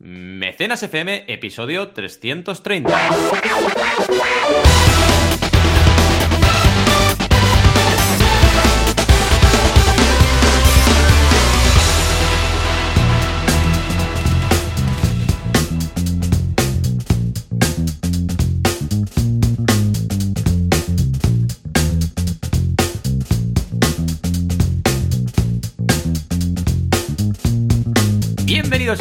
Mecenas FM, episodio 330.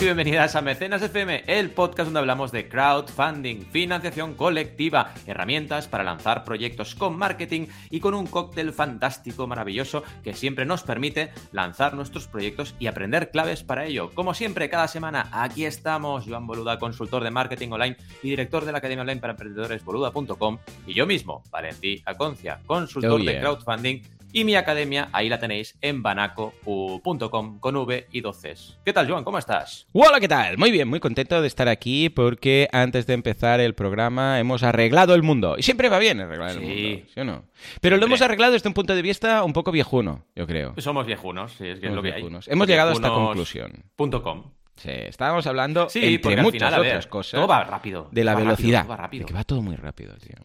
Bienvenidas a Mecenas FM, el podcast donde hablamos de crowdfunding, financiación colectiva, herramientas para lanzar proyectos con marketing y con un cóctel fantástico, maravilloso, que siempre nos permite lanzar nuestros proyectos y aprender claves para ello. Como siempre, cada semana, aquí estamos, Joan Boluda, consultor de marketing online y director de la Academia Online para Emprendedores, boluda.com, y yo mismo, Valentí Aconcia, consultor Oh, yeah. de crowdfunding y mi academia, ahí la tenéis en banaco.com con V y dos Cs. ¿Qué tal, Joan? ¿Cómo estás? Hola, ¿qué tal? Muy bien, muy contento de estar aquí porque antes de empezar el programa hemos arreglado el mundo. Y siempre va bien arreglar el mundo, ¿sí o no? Pero lo hemos arreglado desde un punto de vista un poco viejuno, yo creo. Somos viejunos, sí, es que es lo que viejunos. hay. Hemos llegado a esta conclusión. com. Sí, estábamos hablando, Sí, entre muchas final, a ver, otras cosas, todo va rápido. de la rápido, velocidad. todo va rápido. De que va todo muy rápido, tío.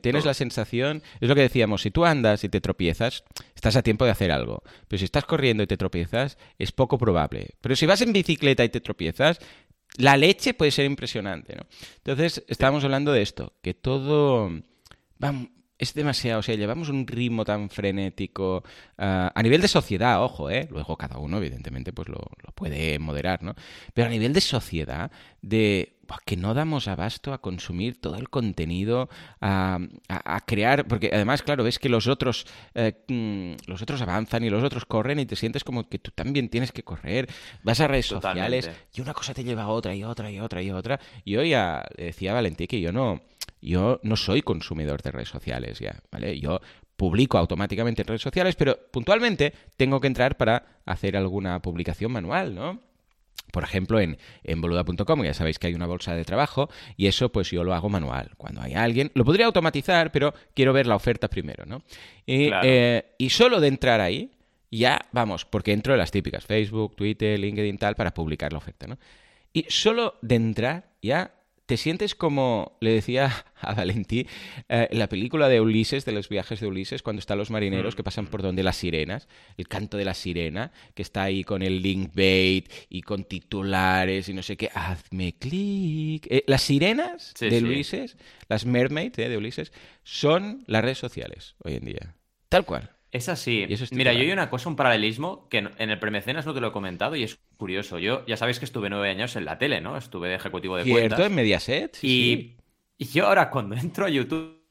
Tienes la sensación, es lo que decíamos, si tú andas y te tropiezas, estás a tiempo de hacer algo. Pero si estás corriendo y te tropiezas, es poco probable. Pero si vas en bicicleta y te tropiezas, la leche puede ser impresionante, ¿no? Entonces, estábamos hablando de esto, que todo es demasiado, o sea, llevamos un ritmo tan frenético ah, a nivel de sociedad, ojo, ¿eh? Luego cada uno, evidentemente, pues lo, lo puede moderar, ¿no? Pero a nivel de sociedad, de que no damos abasto a consumir todo el contenido, a, a- a crear, porque además, claro, ves que los otros, eh, mm, los otros avanzan y los otros corren y te sientes como que tú también tienes que correr, vas a redes Totalmente. sociales y una cosa te lleva a otra y otra y otra y otra. Y hoy ya le decía a Valentí que yo no, yo no soy consumidor de redes sociales ya, ¿vale? Yo publico automáticamente en redes sociales, pero puntualmente tengo que entrar para hacer alguna publicación manual, ¿no? Por ejemplo, en, en boluda.com ya sabéis que hay una bolsa de trabajo y eso pues yo lo hago manual. Cuando hay alguien, lo podría automatizar, pero quiero ver la oferta primero, ¿no? Y, Claro. eh, y solo de entrar ahí, ya vamos, porque entro en las típicas, Facebook, Twitter, LinkedIn, tal, para publicar la oferta, ¿no? Y solo de entrar ya te sientes como le decía a Valentí eh, en la película de Ulises, de los viajes de Ulises, cuando están los marineros que pasan por donde las sirenas, el canto de la sirena, que está ahí con el link bait y con titulares y no sé qué, hazme clic. Eh, las sirenas Sí, de sí. Ulises, las mermaids eh, de Ulises, son las redes sociales hoy en día. Tal cual. Es así. Mira, yo hay una cosa, un paralelismo que en el premecenas no te lo he comentado y es curioso. Yo ya sabéis que estuve nueve años en la tele, ¿no? Estuve de ejecutivo de cuentas. en Mediaset. y, y yo ahora cuando entro a YouTube,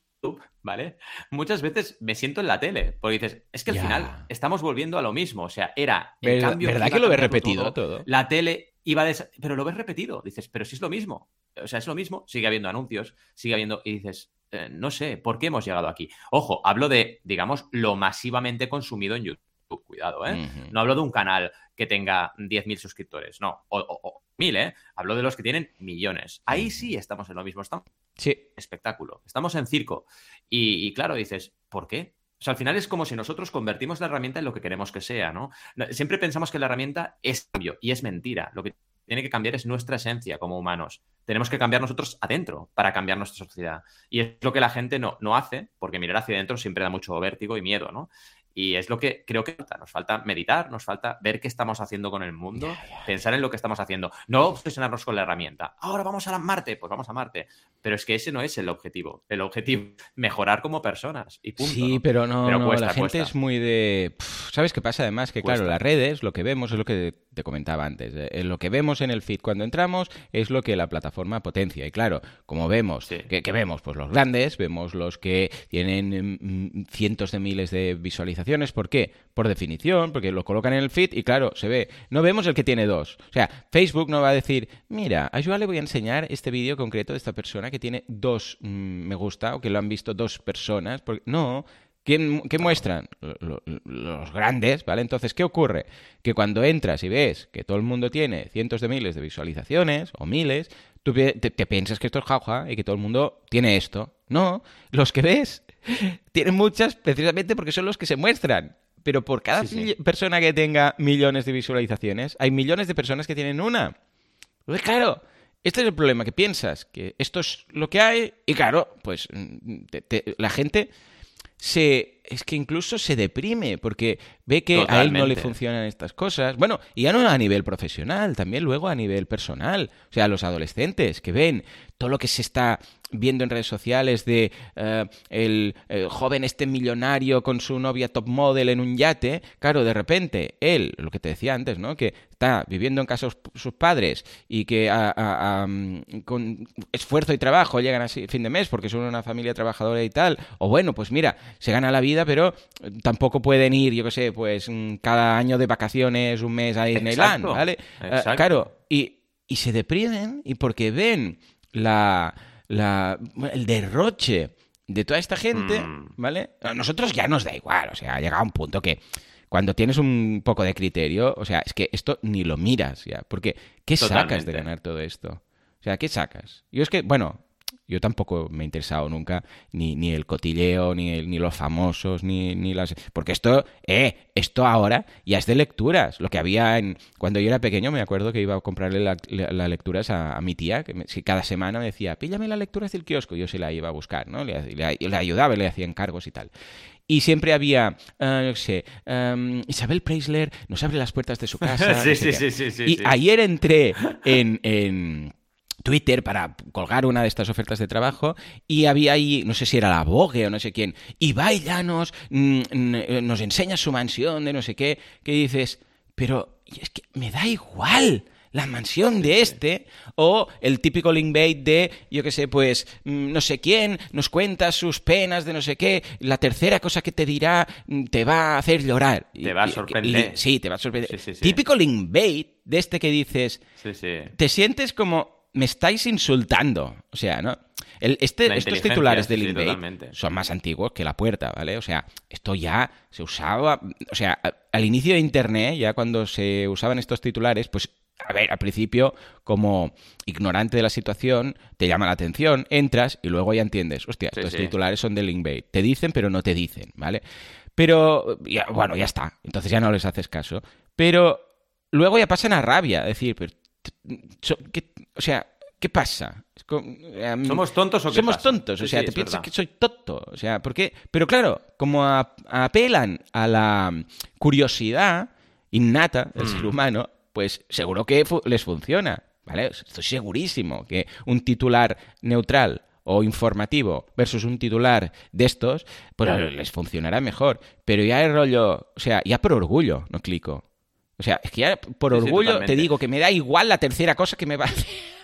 ¿vale? Muchas veces me siento en la tele, porque dices, es que al Ya. final estamos volviendo a lo mismo. O sea, era el ¿Verdad- cambio. verdad que lo ves repetido todo? La tele iba a des- Pero lo ves repetido. Dices, pero si es lo mismo. O sea, es lo mismo. Sigue habiendo anuncios, sigue habiendo. Y dices, eh, no sé, ¿por qué hemos llegado aquí? Ojo, hablo de, digamos, lo masivamente consumido en YouTube. Cuidado, ¿eh? No hablo de un canal que tenga 10.000 suscriptores, no. O, o- o 1.000, ¿eh? Hablo de los que tienen millones. Ahí sí estamos en lo mismo. Estamos Sí, espectáculo. Estamos en circo. Y, y claro, dices, ¿por qué? O sea, al final es como si nosotros convertimos la herramienta en lo que queremos que sea, ¿no? No, Siempre pensamos que la herramienta es cambio y es mentira. Lo que tiene que cambiar es nuestra esencia como humanos. Tenemos que cambiar nosotros adentro para cambiar nuestra sociedad. Y es lo que la gente no, no hace, porque mirar hacia adentro siempre da mucho vértigo y miedo, ¿no? Y es lo que creo que falta. Nos falta meditar, nos falta ver qué estamos haciendo con el mundo, pensar en lo que estamos haciendo. No obsesionarnos con la herramienta. Ahora vamos a la Marte, pues vamos a Marte. Pero es que ese no es el objetivo. El objetivo es mejorar como personas y punto. Sí, ¿no? pero no, Pero no, cuesta, la gente cuesta. es muy de... Pff, ¿Sabes qué pasa? Además que, claro, las redes, lo que vemos es lo que te comentaba antes. eh, Lo que vemos en el feed cuando entramos es lo que la plataforma potencia. Y claro, como vemos, Sí. que, que vemos? Pues los grandes, vemos los que tienen mm, cientos de miles de visualizaciones. ¿Por qué? Por definición, porque lo colocan en el feed y claro, se ve. No vemos el que tiene dos. O sea, Facebook no va a decir, mira, a Joan le voy a enseñar este vídeo concreto de esta persona que tiene dos mm, me gusta o que lo han visto dos personas. Porque... No, ¿Quién, ¿Qué muestran? Lo- lo- Los grandes, ¿vale? Entonces, ¿qué ocurre? Que cuando entras y ves que todo el mundo tiene cientos de miles de visualizaciones o miles, tú te, te piensas que esto es jauja y que todo el mundo tiene esto. No, los que ves tienen muchas precisamente porque son los que se muestran. Pero por cada Sí, sí. mi- persona que tenga millones de visualizaciones, hay millones de personas que tienen una. Pues claro, este es el problema, que piensas que esto es lo que hay y claro, pues mm, la gente se es que incluso se deprime porque ve que a él no le funcionan estas cosas. Bueno, y ya no a nivel profesional, también luego a nivel personal. O sea, los adolescentes que ven todo lo que se está viendo en redes sociales de eh, el, joven este millonario con su novia top model en un yate, claro, de repente él, lo que te decía antes, ¿no? Que está viviendo en casa de sus padres y que con esfuerzo y trabajo llegan a fin de mes porque son una familia trabajadora y tal, o bueno, pues mira, se gana la vida, pero tampoco pueden ir, yo qué sé, pues mm, cada año de vacaciones, un mes a Disneyland, ¿vale? Eh, claro, y, y se deprimen y porque ven la la, el derroche de toda esta gente, mm. ¿vale? A nosotros ya nos da igual, o sea, ha llegado un punto que cuando tienes un poco de criterio, o sea, es que esto ni lo miras ya, porque ¿qué sacas de ganar todo esto? O sea, ¿qué sacas? Yo es que, bueno, yo tampoco me he interesado nunca ni, ni el cotilleo, ni, ni los famosos, ni, ni las... Porque esto, eh, esto ahora ya es de lecturas. Lo que había en... Cuando yo era pequeño me acuerdo que iba a comprarle las lecturas a, mi tía, que cada semana me decía, píllame las lecturas del kiosco. Yo se la iba a buscar, ¿no? Le, le, ayudaba, le hacía encargos y tal. Y siempre había, uh, no sé, um, Isabel Preisler nos abre las puertas de su casa. sí, sí, sí, sí, Y ayer entré en, en Twitter para colgar una de estas ofertas de trabajo y había ahí, no sé si era la Vogue o no sé quién, y Llanos mm, nos enseña su mansión de no sé qué, que dices, pero es que me da igual la mansión de este, o el típico linkbait de, yo qué sé, pues, mm, no sé quién, nos cuenta sus penas de no sé qué, la tercera cosa que te dirá mm, te va a hacer llorar. Te va a sorprender. Sí, te va a sorprender. Típico linkbait de este que dices, te sientes como me estáis insultando. O sea, ¿no? este, estos titulares del sí, son más antiguos que la puerta, ¿vale? O sea, esto ya se usaba. O sea, al inicio de Internet, ya cuando se usaban estos titulares, pues a ver, al principio, como ignorante de la situación, te llama la atención, entras y luego ya entiendes, hostia, estos titulares son de linkbait. Te dicen, pero no te dicen, ¿vale? Pero, bueno, ya está. Entonces ya no les haces caso. Pero luego ya pasan a rabia, decir, pero o sea, ¿qué pasa? Em, ¿Somos tontos o qué Somos tontos, o sea, te piensas que soy tonto. O sea, ¿por qué? Pero claro, como apelan a la curiosidad innata del ser mm. humano, pues seguro que les funciona, ¿vale? Estoy segurísimo que un titular neutral o informativo versus un titular de estos, pues les funcionará mejor. Pero ya el rollo, o sea, ya por orgullo no clico. O sea, es que ya por orgullo te digo que me da igual la tercera cosa que me va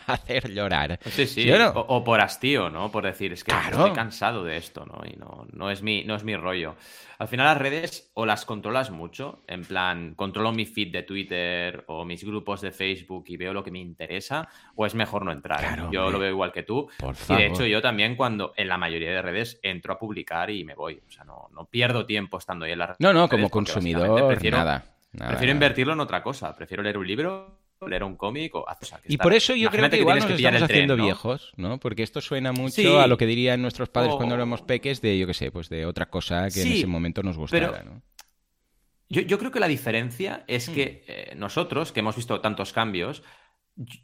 a hacer llorar. Sí, sí. O, por hastío, ¿no? Por decir, es que estoy cansado de esto, ¿no? Y no, no, es mi, no es mi rollo. Al final las redes o las controlas mucho, en plan, controlo mi feed de Twitter o mis grupos de Facebook y veo lo que me interesa, o es mejor no entrar. yo lo veo igual que tú. y de hecho yo también cuando en la mayoría de redes entro a publicar y me voy. O sea, no, no pierdo tiempo estando ahí en la red. No, no, como consumidor, nada prefiero invertirlo en otra cosa. Prefiero leer un libro, leer un cómic o... y por eso yo creo que, igual nos estamos haciendo viejos, ¿no? Porque esto suena mucho a lo que dirían nuestros padres cuando éramos peques de, yo qué sé, pues de otra cosa que en ese momento nos gustara, ¿no? Yo, creo que la diferencia es que hmm. eh, nosotros, que hemos visto tantos cambios,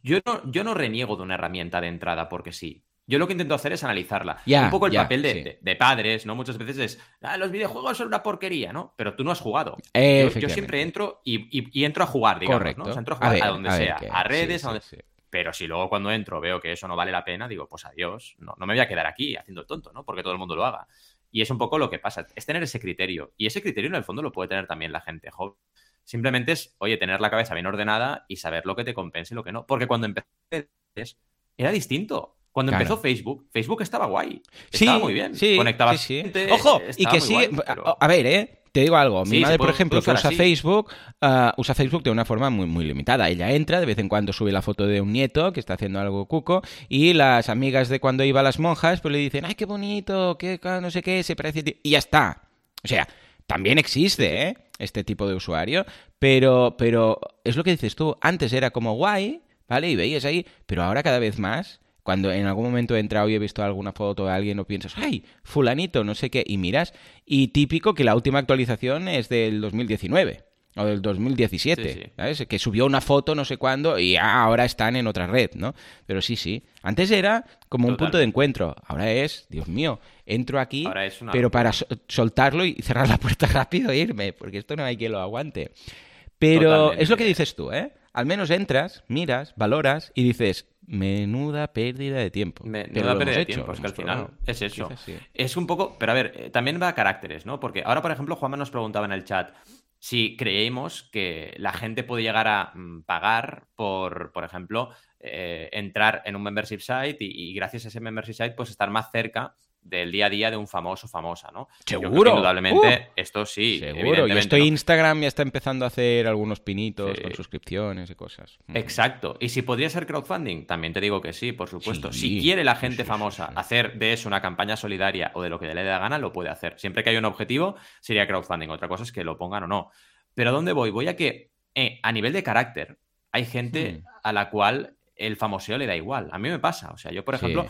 yo no, yo no reniego de una herramienta de entrada porque sí. Yo lo que intento hacer es analizarla. un poco el papel de, padres, ¿no? Muchas veces es, ah, los videojuegos son una porquería, ¿no? Pero tú no has jugado. Yo, siempre entro y, entro a jugar, digamos, ¿no? O sea, entro a jugar a, donde sea, a, redes, a donde... Pero si luego cuando entro veo que eso no vale la pena, digo, pues adiós, no, no me voy a quedar aquí haciendo el tonto, ¿no? Porque todo el mundo lo haga. Y es un poco lo que pasa, es tener ese criterio. Y ese criterio en el fondo lo puede tener también la gente joven. Simplemente es, oye, tener la cabeza bien ordenada y saber lo que te compensa y lo que no. Porque cuando empecé era distinto. Cuando empezó Facebook, Facebook estaba guay. Estaba muy bien. Sí, Conectaba sí, Ojo, y que sigue. A ver, ¿eh? Te digo algo. Mi madre, por ejemplo, que usa Facebook, ah, usa Facebook de una forma muy, muy limitada. Ella entra, de vez en cuando sube la foto de un nieto que está haciendo algo cuco, y las amigas de cuando iba a las monjas, pues le dicen, ¡ay, qué bonito! qué no sé qué! Se parece. Y ya está. O sea, también existe, ¿eh? Este tipo de usuario, pero, pero es lo que dices tú. Antes era como guay, ¿vale? Y veías ahí, pero ahora cada vez más cuando en algún momento he entrado y he visto alguna foto de alguien o piensas, ¡ay! Fulanito, no sé qué, y miras, y típico que la última actualización es del 2019. o del 2017, Sí, sí. ¿sabes? Que subió una foto no sé cuándo y ah, ahora están en otra red, ¿no? Pero sí, sí. Antes era como un punto de encuentro. Ahora es, Dios mío, entro aquí, Ahora es una pero para so- soltarlo y cerrar la puerta rápido e irme, porque esto no hay quien lo aguante. Pero Totalmente. es lo que dices tú, ¿eh? Al menos entras, miras, valoras y dices, menuda pérdida de tiempo. Me, Pero no da lo pérdida de hecho, tiempo, es que al final probado. es eso. Sí. Es un poco, pero a ver, eh, también va a caracteres, ¿no? Porque ahora, por ejemplo, Juanma nos preguntaba en el chat si creemos que la gente puede llegar a mm, pagar por, por ejemplo, eh, entrar en un membership site y, y gracias a ese membership site, pues estar más cerca del día a día de un famoso o famosa, ¿no? Seguro. indudablemente, esto sí. Seguro. Y esto ¿no? Instagram ya está empezando a hacer algunos pinitos Sí. con suscripciones y cosas. Mm. Exacto. Y si podría ser crowdfunding, también te digo que sí, por supuesto. Sí, si quiere la gente famosa hacer de eso una campaña solidaria o de lo que le dé la gana, lo puede hacer. Siempre que haya un objetivo, sería crowdfunding. Otra cosa es que lo pongan o no. Pero ¿a dónde voy? Voy a que eh, a nivel de carácter hay gente Hmm. a la cual el famoseo le da igual. A mí me pasa. O sea, yo, por ejemplo.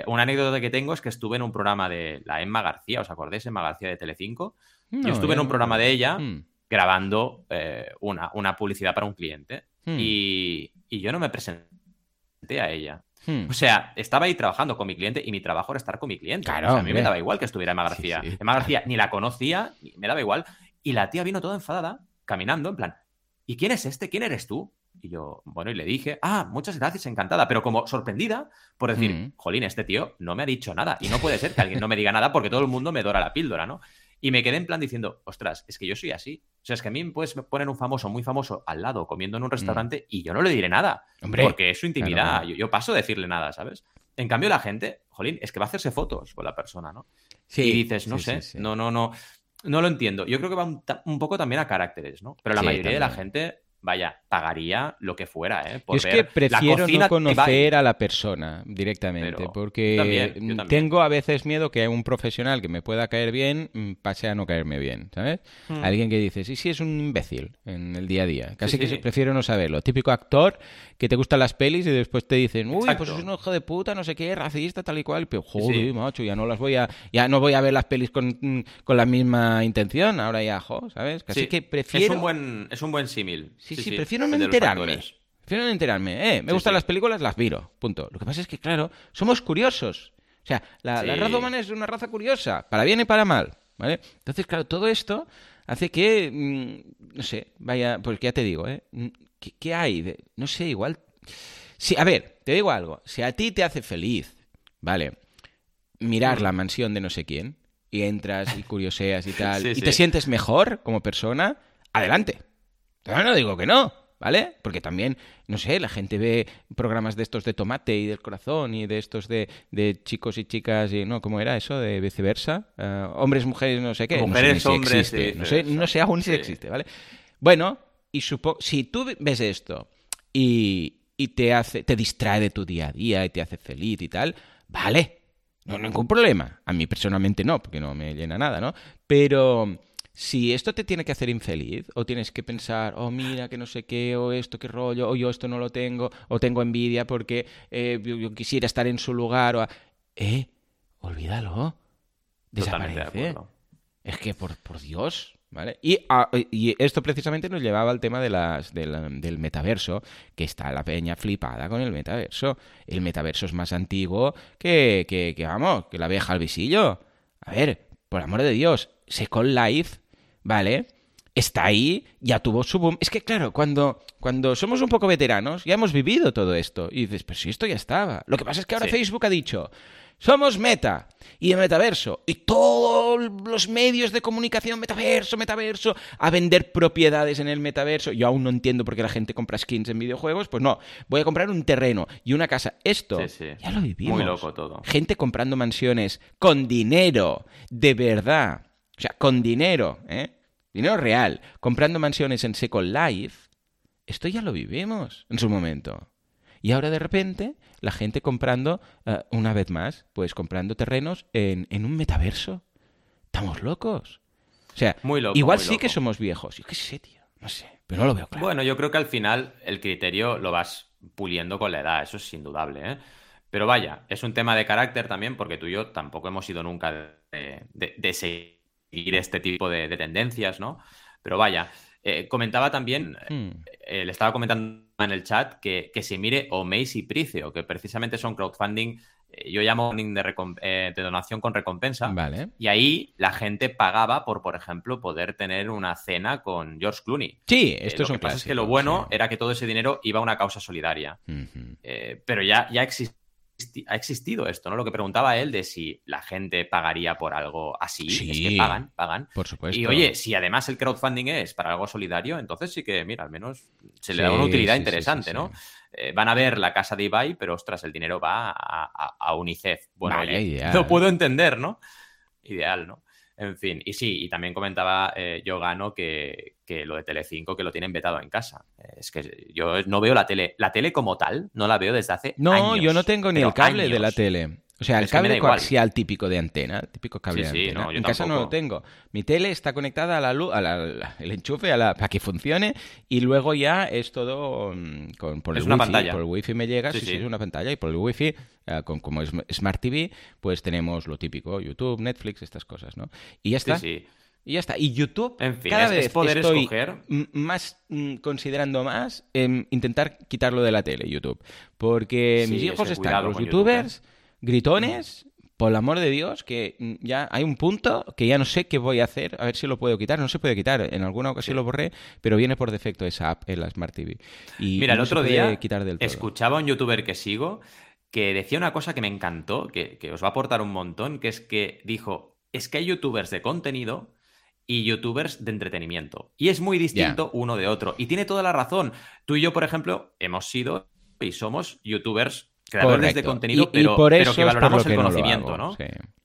Eh, una anécdota que tengo es que estuve en un programa de la Emma García, ¿os acordáis? Emma García de Telecinco. No, yo estuve en un programa de ella Mm, grabando eh, una, una publicidad para un cliente. mm, Y, y yo no me presenté a ella. mm. O sea, estaba ahí trabajando con mi cliente y mi trabajo era estar con mi cliente. Claro, O sea, a mí me daba igual que estuviera Emma García. sí. Emma García ni la conocía, me daba igual. Y la tía vino toda enfadada, caminando, en plan, ¿y quién es este? ¿Quién eres tú? Y yo, bueno, y le dije, ah, muchas gracias, encantada, pero como sorprendida por decir, Mm. jolín, este tío no me ha dicho nada. Y no puede ser que alguien no me diga nada porque todo el mundo me dora la píldora, ¿no? Y me quedé en plan diciendo, ostras, es que yo soy así. O sea, es que a mí me puedes poner un famoso muy famoso al lado comiendo en un restaurante y yo no le diré nada. Mm. Hombre, porque es su intimidad. claro. Yo, yo paso a decirle nada, ¿sabes? En cambio, la gente, jolín, es que va a hacerse fotos con la persona, ¿no? Sí, y dices, no sí, sé, sí, no, no, no. No lo entiendo. Yo creo que va un, poco también a caracteres, ¿no? Pero la mayoría de la gente, vaya, pagaría lo que fuera, ¿eh? Yo es ver que prefiero no conocer a la persona directamente, Pero porque yo también, yo también. tengo a veces miedo que un profesional que me pueda caer bien mm, pase a no caerme bien, ¿sabes? Hmm. Alguien que dice, sí, sí, es un imbécil en el día a día. Casi Sí, que sí. prefiero no saberlo. Típico actor que te gustan las pelis y después te dicen, uy, pues es un hijo de puta, no sé qué, racista, tal y cual. Pero joder, sí. macho, ya no las voy a, ya no voy a ver las pelis con, mm, con la misma intención. Ahora ya, jo, ¿sabes? Casi Sí, que prefiero. Es un buen, es un buen símil. Sí, sí, prefiero no enterarme. Prefiero no enterarme. Eh, me Sí, gustan sí. las películas, las miro. Punto. Lo que pasa es que, claro, somos curiosos. O sea, la, la raza humana es una raza curiosa, para bien y para mal. ¿Vale? Entonces, claro, todo esto hace que, mm, no sé, vaya, pues ya te digo, ¿eh? Mm, ¿Qué, qué hay? de- no sé, igual... Sí, a ver, te digo algo. Si a ti te hace feliz, ¿vale? Mirar la mansión de no sé quién y entras y curioseas y tal, Sí, y sí. te sientes mejor como persona, adelante. Yo no digo que no, ¿vale? Porque también, no sé, la gente ve programas de estos de tomate y del corazón y de estos de, de chicos y chicas y no, ¿cómo era eso? De viceversa. Eh, hombres, mujeres, no sé qué. Mujeres, no sé, si hombres existe. No sé, no sé aún si existe, ¿vale? Bueno, y supo si tú ves esto y, y te hace, te distrae de tu día a día y te hace feliz y tal, vale, no ningún problema. A mí personalmente no, porque no me llena nada, ¿no? Pero si esto te tiene que hacer infeliz, o tienes que pensar, oh, mira, que no sé qué, o esto, qué rollo, o yo esto no lo tengo, o tengo envidia porque eh, yo, yo quisiera estar en su lugar, o... a- Eh, olvídalo. De Desaparece. Es que, por, por Dios, ¿vale? Y, y esto precisamente nos llevaba al tema de las, del, del metaverso, que está la peña flipada con el metaverso. El metaverso es más antiguo que, que, que, vamos, que la abeja al visillo. A ver, por amor de Dios, Second Life, ¿vale? Está ahí, ya tuvo su boom. Es que, claro, cuando, cuando somos un poco veteranos, ya hemos vivido todo esto. Y dices, pero si esto ya estaba. Lo que pasa es que ahora Sí. Facebook ha dicho, somos meta y el metaverso. Y todos los medios de comunicación, metaverso, metaverso, a vender propiedades en el metaverso. Yo aún no entiendo por qué la gente compra skins en videojuegos. Pues no, voy a comprar un terreno y una casa. Esto Sí, sí. ya lo vivimos. Muy loco todo. Gente comprando mansiones con dinero, de verdad. O sea, con dinero, ¿eh? Dinero real. Comprando mansiones en Second Life. Esto ya lo vivimos en su momento. Y ahora de repente la gente comprando, eh, una vez más, pues comprando terrenos en, en un metaverso. Estamos locos. O sea, Muy loco, igual muy sí que somos viejos. Yo qué sé, tío. No sé. Pero no lo veo claro. Bueno, yo creo que al final el criterio lo vas puliendo con la edad, eso es indudable, ¿eh? Pero vaya, es un tema de carácter también, porque tú y yo tampoco hemos sido nunca de, de- de seguir este tipo de, de tendencias, ¿no? Pero vaya, Eh, comentaba también, Hmm. eh, le estaba comentando en el chat que, que se mire Omeis y Pricio, que precisamente son crowdfunding, eh, yo llamo de, eh, de donación con recompensa. Vale. Y ahí la gente pagaba por, por ejemplo, poder tener una cena con George Clooney. Sí, esto es un que pasa es que lo bueno sí. era que todo ese dinero iba a una causa solidaria. Pero ya, ya existi- ha existido esto, ¿no? Lo que preguntaba él de si la gente pagaría por algo así. Es que pagan, pagan. Por supuesto. Y oye, si además el crowdfunding es para algo solidario, entonces sí que, mira, al menos se le da una utilidad sí, interesante. ¿no? Eh, van a ver la casa de Ibai, pero ostras, el dinero va a, a- a UNICEF. Bueno, Vale, oye, lo puedo entender, ¿no? Ideal, ¿no? En fin, y sí, y también comentaba eh, yo gano que, que lo de Telecinco que lo tienen vetado en casa. Es que yo no veo la tele, la tele como tal, no la veo desde hace No, años, yo no tengo ni el cable de la tele. O sea, el Es cable coaxial típico de antena, el típico cable Sí, de sí, antena. no, yo en casa no lo tampoco. tengo. Mi tele está conectada a la luz, al enchufe, a la, para que funcione, y luego ya es todo mm, con, por Es el una wifi. pantalla. Por el wifi me llega, Sí, sí, sí, sí. es una pantalla, y por el wifi, eh, con, como es Smart TV, pues tenemos lo típico, YouTube, Netflix, estas cosas, ¿no? Y ya Sí, está. sí. Y ya está. Y YouTube, En fin, cada es- vez es poder estoy escoger. más mm, considerando más intentar quitarlo de la tele, YouTube. Porque Sí, mis hijos están, los YouTube, youtubers, gritones, por el amor de Dios, que ya hay un punto que ya no sé qué voy a hacer, a ver si lo puedo quitar. No se puede quitar, en alguna ocasión Sí. lo borré, pero viene por defecto esa app en la Smart TV. Y Mira, el no otro día quitar del todo. escuchaba a un youtuber que sigo que decía una cosa que me encantó, que, que os va a aportar un montón, que es que dijo, es que hay youtubers de contenido y youtubers de entretenimiento. Y es muy distinto uno de otro. Y tiene toda la razón. Tú y yo, por ejemplo, hemos sido y somos youtubers creadores de contenido, Y- y pero, por pero eso que es por valoramos lo que el no conocimiento, hago, ¿no? sí.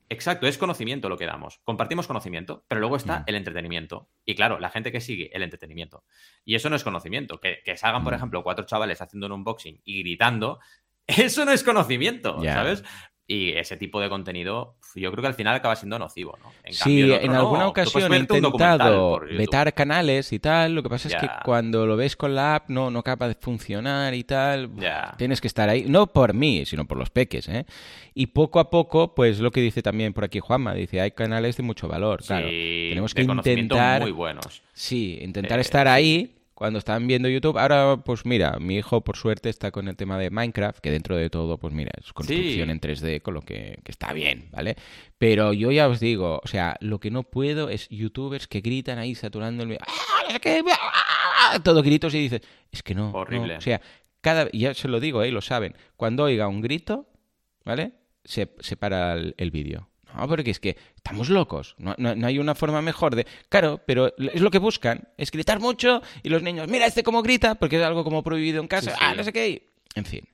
Exacto, es conocimiento lo que damos. Compartimos conocimiento, pero luego está Mm. el entretenimiento. Y claro, la gente que sigue el entretenimiento. Y eso no es conocimiento. Que, que salgan, por Mm. ejemplo, cuatro chavales haciendo un unboxing y gritando, eso no es conocimiento, Ya. ¿sabes? Y ese tipo de contenido, yo creo que al final acaba siendo nocivo, ¿no? En Sí, cambio, el otro en alguna ocasión he intentado vetar canales y tal. Lo que pasa es que cuando lo ves con la app no, no acaba de funcionar y tal. Tienes que estar ahí, no por mí, sino por los peques, ¿eh? Y poco a poco, pues lo que dice también por aquí Juanma, dice, hay canales de mucho valor, claro. Sí, Tenemos de que intentar, muy buenos. sí, intentar Eh, estar ahí cuando están viendo YouTube. Ahora, pues mira, mi hijo por suerte está con el tema de Minecraft, que dentro de todo, pues mira, es construcción Sí. en 3D, con lo que, que está bien, ¿vale? Pero yo ya os digo, o sea, lo que no puedo es youtubers que gritan ahí saturando el... ¡Ah, no! ¡Ah! Todo gritos y dices, es que no. no". Horrible. O sea, cada... ya se lo digo, ¿eh? Lo saben. Cuando oiga un grito, ¿vale? Se, se para el, el vídeo. No, porque es que estamos locos. No, no- no hay una forma mejor de... Claro, pero es lo que buscan. Es gritar mucho y los niños, mira este cómo grita, porque es algo como prohibido en casa. Sí, Ah, no sé qué. En fin.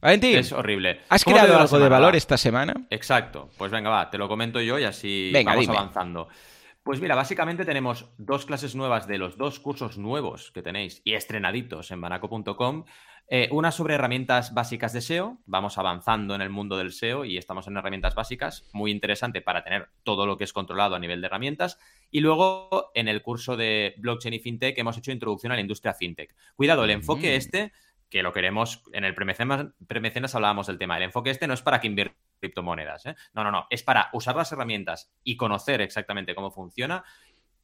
Valentín, Es horrible. ¿has ¿Cómo te creado algo de valor Va. esta semana? Exacto. Pues venga, va, te lo comento yo y así Venga, vamos dime. avanzando. Pues mira, básicamente tenemos dos clases nuevas de los dos cursos nuevos que tenéis y estrenaditos en banaco.com. Eh, una sobre herramientas básicas de SEO. Vamos avanzando en el mundo del SEO y estamos en herramientas básicas. Muy interesante para tener todo lo que es controlado a nivel de herramientas. Y luego en el curso de blockchain y fintech hemos hecho introducción a la industria fintech. Cuidado, el enfoque Mm. este que lo queremos, en el premecenas, premecenas hablábamos del tema, el enfoque este no es para que invierta criptomonedas, ¿eh? no, no, no, es para usar las herramientas y conocer exactamente cómo funciona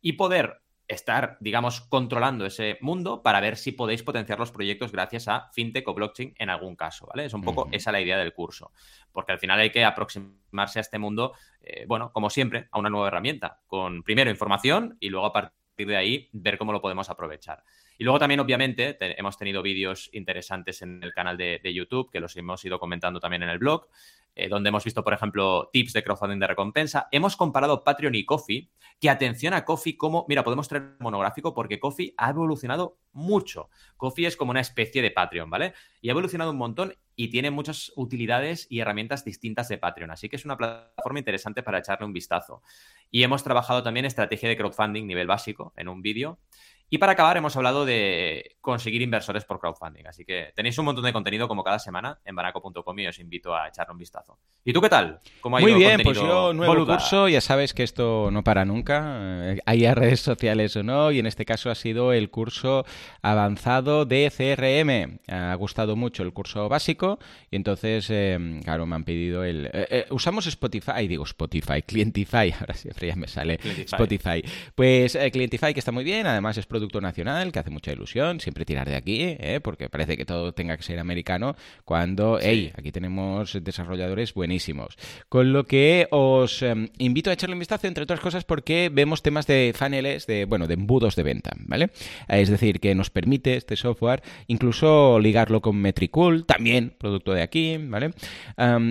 y poder estar, digamos, controlando ese mundo para ver si podéis potenciar los proyectos gracias a fintech o blockchain en algún caso, ¿vale? Es un poco esa la idea del curso, porque al final hay que aproximarse a este mundo, eh, bueno, como siempre, a una nueva herramienta, con primero información y luego a partir de ahí ver cómo lo podemos aprovechar. Y luego también, obviamente, te- hemos tenido vídeos interesantes en el canal de, de YouTube, que los hemos ido comentando también en el blog, eh, donde hemos visto, por ejemplo, tips de crowdfunding de recompensa. Hemos comparado Patreon y Coffee, que atención a Coffee como, mira, podemos traer monográfico porque Coffee ha evolucionado mucho. Coffee es como una especie de Patreon, ¿vale? Y ha evolucionado un montón y tiene muchas utilidades y herramientas distintas de Patreon. Así que es una plataforma interesante para echarle un vistazo. Y hemos trabajado también estrategia de crowdfunding nivel básico en un vídeo. Y para acabar, hemos hablado de conseguir inversores por crowdfunding. Así que tenéis un montón de contenido como cada semana en banaco.com y os invito a echarle un vistazo. ¿Y tú qué tal? ¿Cómo ha Muy ido bien, el pues yo nuevo Boluda? curso, ya sabes que esto no para nunca, eh, haya redes sociales o no, y en este caso ha sido el curso avanzado de CRM. Ha gustado mucho el curso básico y entonces, eh, claro, me han pedido el... eh, eh, usamos Spotify, digo Spotify, Clientify, ahora siempre ya me sale Clientify. Spotify. Pues Clientify que está muy bien, además es productivo producto nacional que hace mucha ilusión, siempre tirar de aquí, ¿eh? porque parece que todo tenga que ser americano, cuando, hey, aquí tenemos desarrolladores buenísimos. Con lo que os em, invito a echarle un vistazo, entre otras cosas, porque vemos temas de funnels, de, bueno, de embudos de venta, ¿vale? Es decir, que nos permite este software incluso ligarlo con Metricool, también producto de aquí, ¿vale?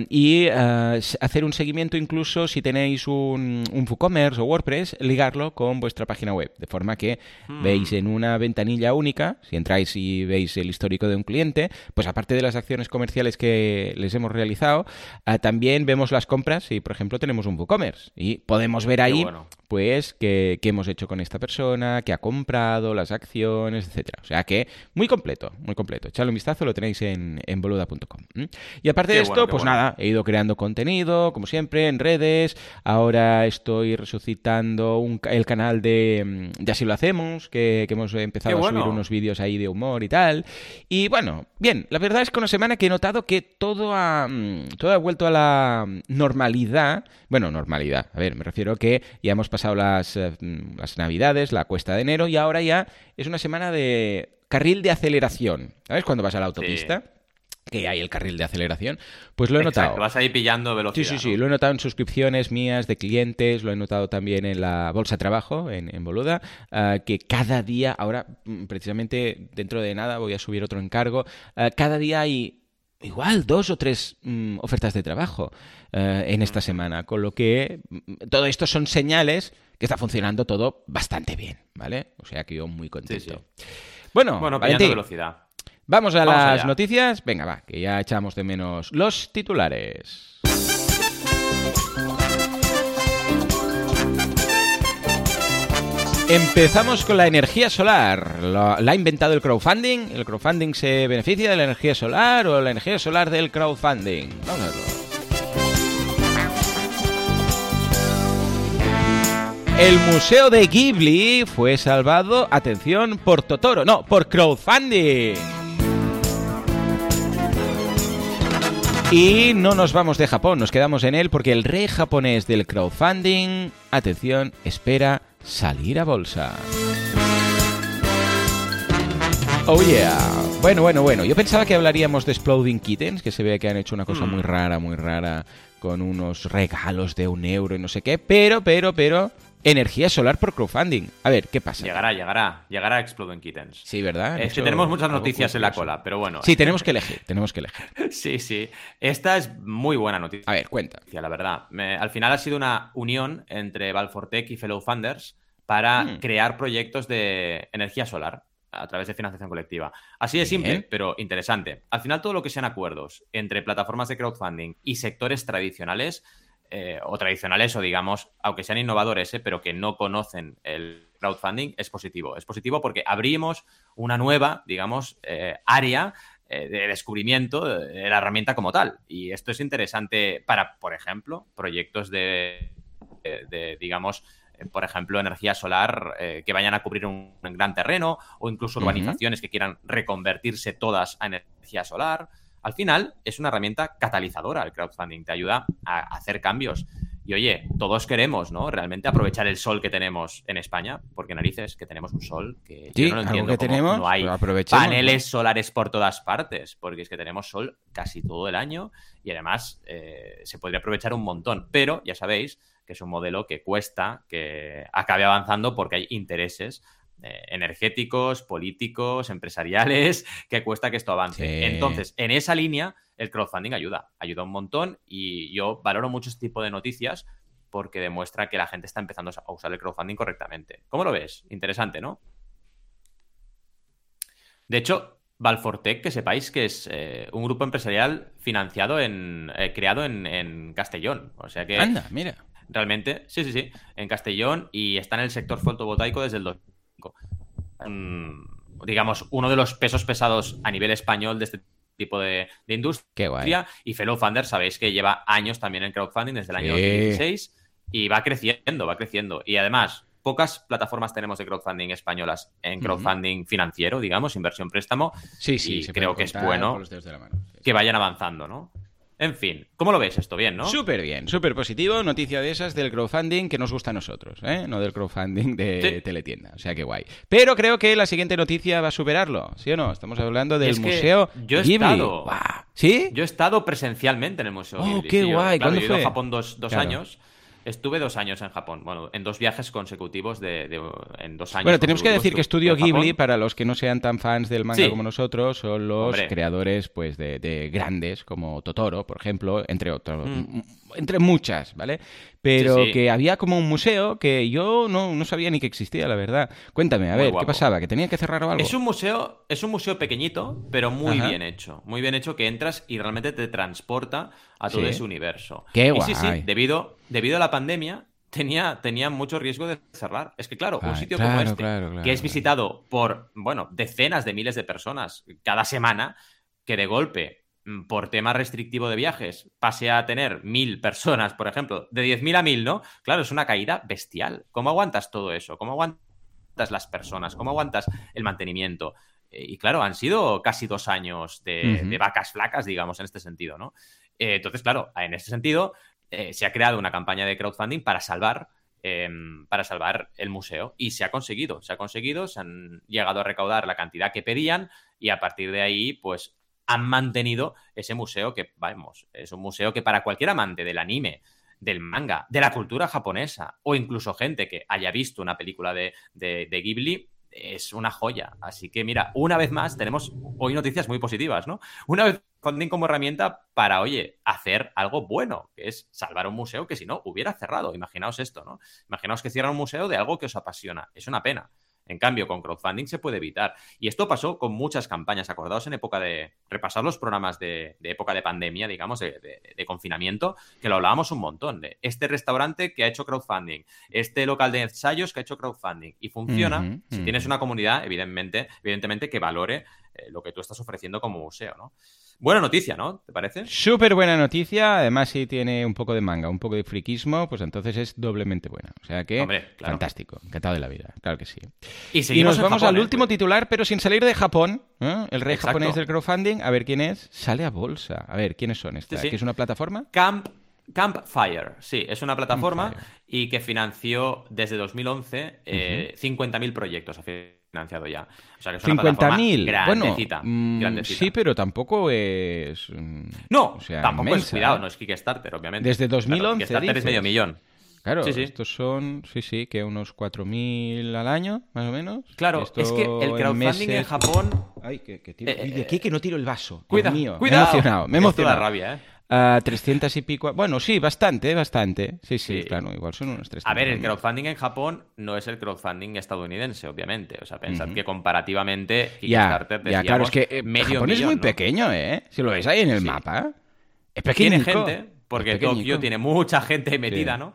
y eh, hacer un seguimiento incluso si tenéis un, un WooCommerce o WordPress, ligarlo con vuestra página web, de forma que hmm. veis en una ventanilla única, si entráis y veis el histórico de un cliente, pues aparte de las acciones comerciales que les hemos realizado, eh, también vemos las compras y, por ejemplo, tenemos un WooCommerce y podemos ver ahí, pues, qué, hemos hecho con esta persona, qué ha comprado, las acciones, etcétera. O sea que muy completo, muy completo. Echadle un vistazo, lo tenéis en, en boluda.com. Y aparte de esto, pues nada, he ido creando contenido, como siempre, en redes. Ahora estoy resucitando el canal de, de Así lo hacemos, que, hemos empezado a subir unos vídeos ahí de humor y tal. Y bueno, bien, la verdad es que una semana que he notado que todo ha, mm, todo ha vuelto a la normalidad. Bueno, normalidad. A ver, me refiero a que ya hemos pasado las, eh, las navidades, la cuesta de enero, y ahora ya es una semana de carril de aceleración. ¿Sabes? Cuando vas a la autopista que hay el carril de aceleración, pues lo he Exacto, notado. Vas ahí pillando velocidad. Sí, sí, sí, lo he notado en suscripciones mías de clientes, lo he notado también en la bolsa de trabajo, en, Boluda, ah, que cada día, ahora mm, precisamente dentro de nada voy a subir otro encargo, ah, cada día hay igual dos o tres mm, ofertas de trabajo ah, en esta semana, con lo que mm, todo esto son señales que está funcionando todo bastante bien, ¿vale? O sea que yo muy contento. Bueno, bueno pillando velocidad. Vamos a las noticias. Venga, va, que ya echamos de menos los titulares. Empezamos con la energía solar. ¿La ha inventado el crowdfunding? ¿El crowdfunding se beneficia de la energía solar o la energía solar del crowdfunding? Vamos a verlo. El Museo de Ghibli fue salvado, atención, por Totoro, no, por crowdfunding. Y no nos vamos de Japón, nos quedamos en él porque el rey japonés del crowdfunding, atención, espera salir a bolsa. Oh yeah. Bueno, bueno, bueno. Yo pensaba que hablaríamos de Exploding Kittens, que se ve que han hecho una cosa muy mm. rara, muy rara, con unos regalos de un euro y no sé qué. Pero, pero, pero, Energía solar por crowdfunding. A ver, ¿qué pasa? Llegará, llegará. Llegará Exploding Kittens. Sí, ¿verdad? Es que tenemos muchas noticias en la cola, pero bueno. Sí, tenemos que elegir, tenemos que elegir. sí, sí. Esta es muy buena noticia. A ver, cuenta. La verdad. al final ha sido una unión entre Valfortec y Fellow Funders para hmm. crear proyectos de energía solar a través de financiación colectiva. Así de simple, pero interesante. Al final todo lo que sean acuerdos entre plataformas de crowdfunding y sectores tradicionales eh, o tradicionales o digamos, aunque sean innovadores, eh, pero que no conocen el crowdfunding, es positivo. Es positivo porque abrimos una nueva, digamos, eh, área de descubrimiento de la herramienta como tal. Y esto es interesante para, por ejemplo, proyectos de, digamos, por ejemplo, energía solar que vayan a cubrir un, gran terreno o incluso urbanizaciones que quieran reconvertirse todas a energía solar. Al final, es una herramienta catalizadora el crowdfunding, te ayuda a hacer cambios. Y oye, todos queremos, ¿no? Realmente aprovechar el sol que tenemos en España, porque narices, que tenemos un sol que yo no lo entiendo. Que tenemos, no hay paneles solares por todas partes, porque es que tenemos sol casi todo el año y además eh, se podría aprovechar un montón. Pero ya sabéis que es un modelo que cuesta que acabe avanzando porque hay intereses eh, energéticos, políticos, empresariales, que cuesta que esto avance. Entonces, en esa línea, el crowdfunding ayuda, ayuda un montón y yo valoro mucho este tipo de noticias porque demuestra que la gente está empezando a usar el crowdfunding correctamente. ¿Cómo lo ves? Interesante, ¿no? De hecho, Valfortec, que sepáis que es eh, un grupo empresarial financiado en. Eh, creado en, Castellón. O sea que. Anda, mira. Realmente, sí, sí, sí. En Castellón y está en el sector fotovoltaico desde el 2000 digamos, uno de los pesos pesados a nivel español de este tipo de, industria. Y Fellow Funder, sabéis que lleva años también en crowdfunding desde el año 2016 y va creciendo, va creciendo. Y además, pocas plataformas tenemos de crowdfunding españolas en crowdfunding financiero, digamos, inversión préstamo. Sí, sí, creo que es bueno que vayan avanzando, ¿no? En fin, ¿cómo lo ves esto? Bien, ¿no? Súper bien, súper positivo. Noticia de esas del crowdfunding que nos gusta a nosotros, ¿eh? No del crowdfunding de teletienda. O sea que guay. Pero creo que la siguiente noticia va a superarlo, ¿sí o no? Estamos hablando del Museo yo he Ghibli. Estado... ¿Sí? Yo he estado presencialmente en el Museo oh, Ghibli. qué guay. Claro, ¿Cuándo fue? ido a Japón dos, dos años. Estuve dos años en Japón, bueno, en dos viajes consecutivos de, de en dos años. Bueno, tenemos que decir que Estudio Ghibli, para los que no sean tan fans del manga Sí. como nosotros, son los Hombre. creadores pues de, de grandes como Totoro, por ejemplo, entre otros, Mm. Entre muchas, ¿vale? Pero Sí, sí. que había como un museo que yo no, no sabía ni que existía, la verdad. Cuéntame, a Muy ver, guapo. ¿qué pasaba? ¿Que tenía que cerrar o algo? Es un museo, es un museo pequeñito, pero muy Ajá. bien hecho. Muy bien hecho que entras y realmente te transporta a todo Sí. ese universo. Qué y sí, sí, guay. debido, debido a la pandemia, tenía, tenía mucho riesgo de cerrar. Es que, claro, un Ay, sitio claro, como este, claro, claro, que es visitado por, bueno, decenas de miles de personas cada semana, que de golpe, por tema restrictivo de viajes, pase a tener mil personas, por ejemplo, de 10.000 a 1.000, ¿no? Claro, es una caída bestial. ¿Cómo aguantas todo eso? ¿Cómo aguantas las personas? ¿Cómo aguantas el mantenimiento? Eh, Y claro, han sido casi dos años de, vacas flacas, digamos, en este sentido, ¿no? Eh, entonces, claro, en ese sentido, eh, se ha creado una campaña de crowdfunding para salvar, eh, para salvar el museo. Y se ha conseguido, se ha conseguido, se han llegado a recaudar la cantidad que pedían y a partir de ahí, pues han mantenido ese museo que, vamos, es un museo que para cualquier amante del anime, del manga, de la cultura japonesa o incluso gente que haya visto una película de, Ghibli, es una joya. Así que mira, una vez más tenemos hoy noticias muy positivas, ¿no? Una vez funding como herramienta para, oye, hacer algo bueno, que es salvar un museo que si no hubiera cerrado. Imaginaos esto, ¿no? Imaginaos que cierran un museo de algo que os apasiona. Es una pena. En cambio, con crowdfunding se puede evitar. Y esto pasó con muchas campañas. Acordaos en época de repasar los programas de, de época de pandemia, digamos, de, de- de confinamiento, que lo hablábamos un montón. De este restaurante que ha hecho crowdfunding, este local de ensayos que ha hecho crowdfunding. Y funciona si tienes una comunidad, evidentemente, evidentemente que valore eh, lo que tú estás ofreciendo como museo, ¿no? Buena noticia, ¿no? ¿Te parece? Súper buena noticia, además si tiene un poco de manga, un poco de friquismo, pues entonces es doblemente buena. O sea que, Hombre, claro. fantástico, encantado de la vida, claro que sí. Y nos vamos Japón, al ¿eh? último titular, pero sin salir de Japón. ¿eh? El rey Exacto. japonés del crowdfunding, a ver quién es, sale a bolsa. A ver, ¿quiénes son estas? Sí, sí. ¿Que es una plataforma? Camp, Campfire, sí, es una plataforma Campfire. y que financió desde 2011 eh, 50.000 proyectos financiado ya. O sea que es una plataforma 50.000. Bueno, grandecita, mm, grandecita. sí, pero tampoco es... mm, No, o sea, tampoco es inmensa, cuidado, ¿eh? no es Kickstarter, obviamente. Desde Claro, 2011 Kickstarter es medio millón. Claro, Sí, sí. estos son, sí, sí, que unos 4.000 al año, más o menos. Claro, Esto es que el en crowdfunding en meses- Japón. Ay, que, que tiro. Eh, Uy, de aquí que no tiro el vaso. Cuida, Dios mío, cuidado. Me he emocionado, me he emocionado. rabia, ¿eh? Ah, 300 y pico. Bueno, sí, bastante, bastante. Sí, sí, Sí. claro, igual son unos 300. A ver, el crowdfunding en Japón no es el crowdfunding estadounidense, obviamente. O sea, pensad que comparativamente Ya, Kickstarter ya, claro, es que eh, medio Japón es muy ¿no? pequeño, ¿eh? Si lo ves ahí en el Sí. mapa. Es pequeño. Tiene gente, porque Tokio tiene mucha gente metida, Sí. ¿no?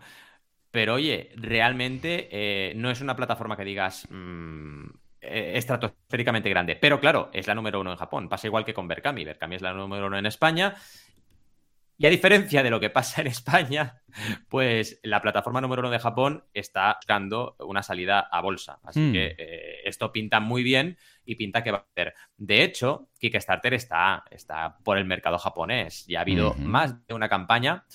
Pero oye, realmente eh, no es una plataforma que digas mm, eh, estratosféricamente grande. Pero claro, es la número uno en Japón. Pasa igual que con Berkami. Berkami es la número uno en España. Y a diferencia de lo que pasa en España, pues la plataforma número uno de Japón está buscando una salida a bolsa. Así Mm. que eh, esto pinta muy bien y pinta que va a hacer. De hecho, Kickstarter está, está por el mercado japonés. Ya ha habido más de una campaña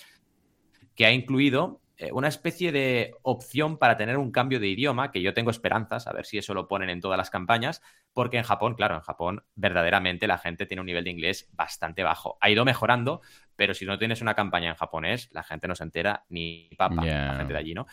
que ha incluido eh, una especie de opción para tener un cambio de idioma, que yo tengo esperanzas, a ver si eso lo ponen en todas las campañas, porque en Japón, claro, en Japón verdaderamente la gente tiene un nivel de inglés bastante bajo. Ha ido mejorando, pero si no tienes una campaña en japonés, la gente no se entera ni papa, la gente de allí, ¿no?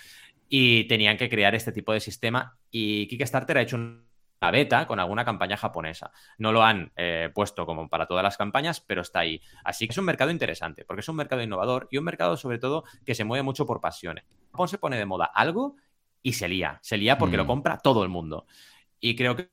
Y tenían que crear este tipo de sistema y Kickstarter ha hecho una beta con alguna campaña japonesa. No lo han eh, puesto como para todas las campañas, pero está ahí. Así que es un mercado interesante, porque es un mercado innovador y un mercado sobre todo que se mueve mucho por pasiones. Japón se pone de moda algo y se lía. Se lía porque Mm. lo compra todo el mundo. Y creo que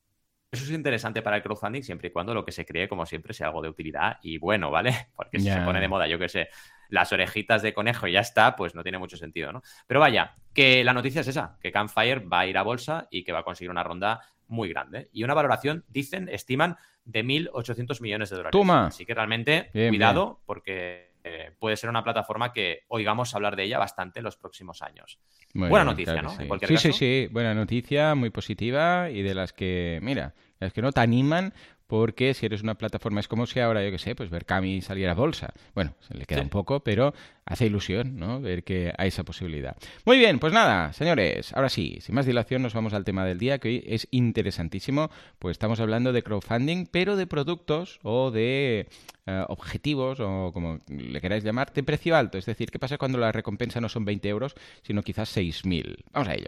eso es interesante para el crowdfunding siempre y cuando lo que se cree, como siempre, sea algo de utilidad y bueno, ¿vale? Porque si se pone de moda, yo qué sé, las orejitas de conejo y ya está, pues no tiene mucho sentido, ¿no? Pero vaya, que la noticia es esa, que Campfire va a ir a bolsa y que va a conseguir una ronda muy grande. Y una valoración, dicen, estiman de 1.800 millones de dólares. Toma. Así que realmente, Bien, cuidado, porque eh, puede ser una plataforma que oigamos hablar de ella bastante en los próximos años. Muy Buena bien, noticia, claro ¿no? En Sí. cualquier sí, caso. sí, sí, buena noticia, muy positiva y de las que, mira, las que no te animan porque si eres una plataforma es como si ahora, yo qué sé, pues Berkami saliera a bolsa. Bueno, se le queda un poco, pero hace ilusión, ¿no? Ver que hay esa posibilidad. Muy bien, pues nada, señores, ahora sí, sin más dilación nos vamos al tema del día, que hoy es interesantísimo, pues estamos hablando de crowdfunding, pero de productos o de eh, objetivos, o como le queráis llamar, de precio alto. Es decir, ¿qué pasa cuando la recompensa no son 20 euros, sino quizás 6.000? Vamos a ello.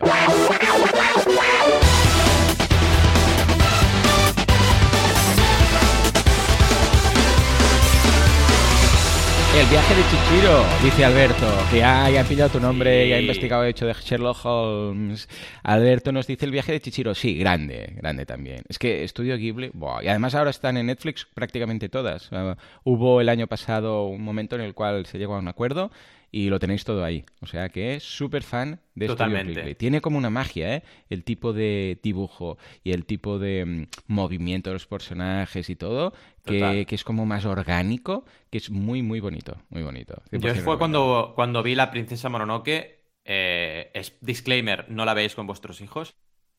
El viaje de Chichiro, dice Alberto, que ya, ha pillado tu nombre y ha investigado el hecho de Sherlock Holmes. Alberto nos dice el viaje de Chichiro, sí, grande, grande también. Es que Estudio Ghibli, y además ahora están en Netflix prácticamente todas. Uh, hubo el año pasado un momento en el cual se llegó a un acuerdo y lo tenéis todo ahí. O sea que es súper fan de Totalmente. Tiene como una magia, ¿eh? El tipo de dibujo y el tipo de mm, movimiento de los personajes y todo, que, es como más orgánico, que es muy, muy bonito, muy bonito. Yo fue cuando, cuando vi La Princesa Mononoke, eh, es, disclaimer, no la veis con vuestros hijos,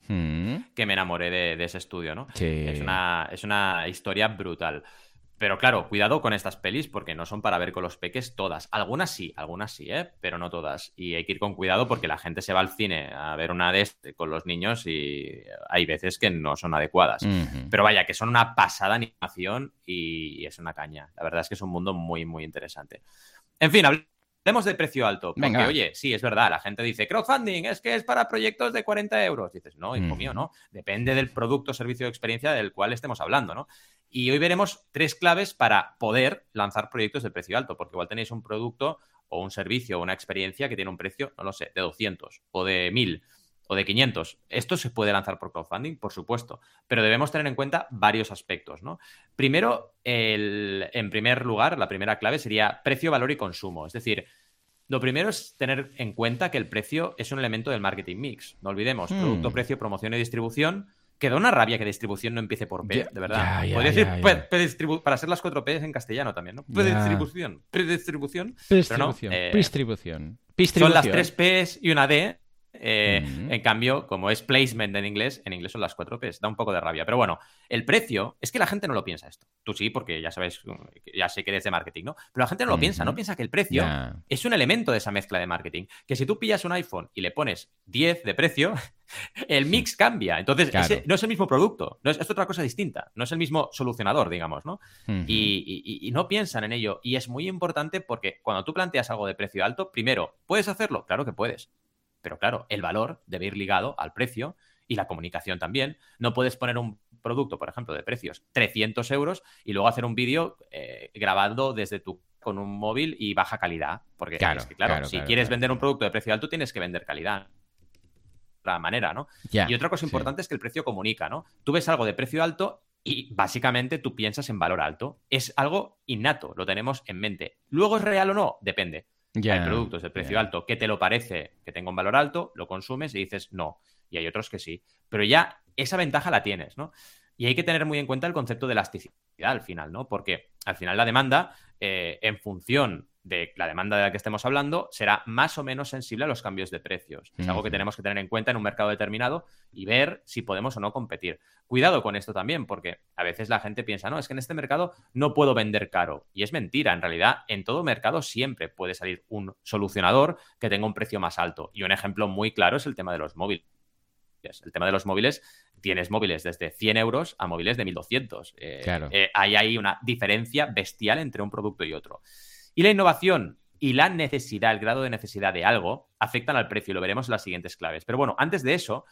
mm. que me enamoré de, de ese estudio, ¿no? Sí. Es, una, es una historia brutal. Pero claro, cuidado con estas pelis porque no son para ver con los peques todas. Algunas sí, algunas sí, ¿eh? pero no todas. Y hay que ir con cuidado porque la gente se va al cine a ver una de este con los niños y hay veces que no son adecuadas. Pero vaya, que son una pasada animación y es una caña. La verdad es que es un mundo muy, muy interesante. En fin, hablemos de precio alto. Porque, oye, sí, es verdad, la gente dice, crowdfunding es que es para proyectos de 40 euros. Dices, no, hijo mío, no. Depende del producto, servicio o experiencia del cual estemos hablando, ¿no? Y hoy veremos tres claves para poder lanzar proyectos de precio alto, porque igual tenéis un producto o un servicio o una experiencia que tiene un precio, no lo sé, de 200 o de 1000 o de 500. Esto se puede lanzar por crowdfunding, por supuesto, pero debemos tener en cuenta varios aspectos, ¿no? Primero, en primer lugar, la primera clave sería precio, valor y consumo. Es decir, lo primero es tener en cuenta que el precio es un elemento del marketing mix. No olvidemos, hmm. producto, precio, promoción y distribución Queda una rabia que distribución no empiece por P, de verdad. Podría decir para ser las cuatro P en castellano también, ¿no? Predistribución. Predistribución. Predistribución. Eh, Distribución. Son las tres P's y una D eh, en cambio, como es placement en inglés, en inglés son las cuatro P's. Da un poco de rabia. Pero bueno, el precio, es que la gente no lo piensa esto. Tú sí, porque ya sabes, ya sé que eres de marketing, ¿no? Pero la gente no lo piensa, no piensa que el precio es un elemento de esa mezcla de marketing. Que si tú pillas un iPhone y le pones 10 de precio, el mix cambia. Entonces, no es el mismo producto, no es, otra cosa distinta, no es el mismo solucionador, digamos, ¿no? y no piensan en ello. Y es muy importante porque cuando tú planteas algo de precio alto, primero, ¿puedes hacerlo? Claro que puedes. Pero claro, el valor debe ir ligado al precio y la comunicación también. No puedes poner un producto, por ejemplo, de precios 300 euros y luego hacer un vídeo eh, grabado desde tu con un móvil y baja calidad. Porque claro, es que, claro, si quieres vender un producto de precio alto, tienes que vender calidad. De otra manera, ¿no? y otra cosa importante es que el precio comunica, ¿no? Tú ves algo de precio alto y básicamente tú piensas en valor alto. Es algo innato, lo tenemos en mente. Luego es real o no, depende. Hay productos de precio alto que te lo parece que tenga un valor alto, lo consumes y dices no. Y hay otros que sí. Pero ya esa ventaja la tienes, ¿no? Y hay que tener muy en cuenta el concepto de elasticidad al final, ¿no? Porque al final la demanda, eh, en función de la demanda de la que estemos hablando será más o menos sensible a los cambios de precios. Es algo que tenemos que tener en cuenta en un mercado determinado y ver si podemos o no competir. Cuidado con esto también, porque a veces la gente piensa, no, es que en este mercado no puedo vender caro. Y es mentira, en realidad en todo mercado siempre puede salir un solucionador que tenga un precio más alto. Y un ejemplo muy claro es el tema de los móviles. El tema de los móviles, tienes móviles desde 100 euros a móviles de 1200. Eh, claro. Eh, hay ahí una diferencia bestial entre un producto y otro. Y la innovación y la necesidad, el grado de necesidad de algo, afectan al precio. Lo veremos en las siguientes claves. Pero bueno, antes de eso,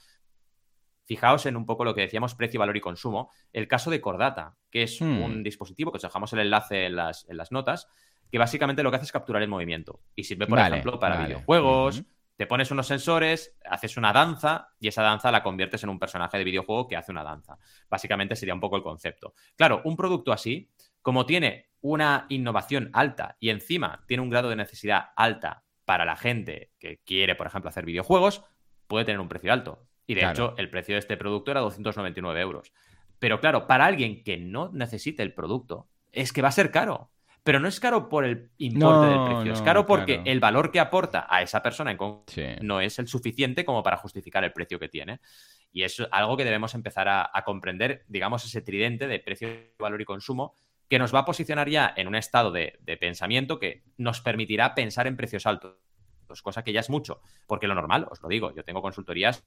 fijaos en un poco lo que decíamos, precio, valor y consumo. El caso de Cordata, que es hmm. un dispositivo que os dejamos el enlace en las, notas, que básicamente lo que hace es capturar el movimiento. Y sirve, por ejemplo, para videojuegos. Te pones unos sensores, haces una danza y esa danza la conviertes en un personaje de videojuego que hace una danza. Básicamente sería un poco el concepto. Claro, un producto así, como tiene una innovación alta y encima tiene un grado de necesidad alta para la gente que quiere, por ejemplo, hacer videojuegos, puede tener un precio alto. Y de hecho, el precio de este producto era 299 euros. Pero claro, para alguien que no necesite el producto, es que va a ser caro. Pero no es caro por el importe del precio, es caro porque el valor que aporta a esa persona en no es el suficiente como para justificar el precio que tiene. Y es algo que debemos empezar a, comprender, digamos, ese tridente de precio, valor y consumo, que nos va a posicionar ya en un estado de, pensamiento que nos permitirá pensar en precios altos, cosa que ya es mucho, porque lo normal, os lo digo, yo tengo consultorías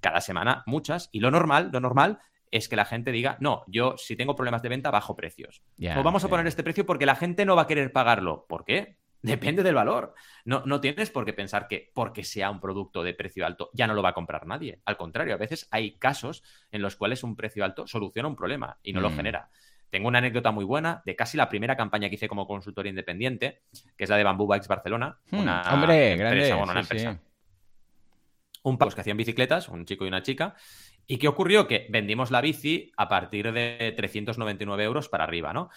cada semana, muchas, y lo normal, lo normal es que la gente diga, no, yo si tengo problemas de venta, bajo precios. o vamos a poner este precio porque la gente no va a querer pagarlo. ¿Por qué? Depende del valor. No, no tienes por qué pensar que porque sea un producto de precio alto ya no lo va a comprar nadie. Al contrario, a veces hay casos en los cuales un precio alto soluciona un problema y no lo mm. genera. Tengo una anécdota muy buena de casi la primera campaña que hice como consultor independiente, que es la de Bamboo Bikes Barcelona. Hmm, una hombre, grande, una empresa. Un pavos que hacían bicicletas, un chico y una chica. ¿Y qué ocurrió? Que vendimos la bici a partir de 399 euros para arriba, ¿no?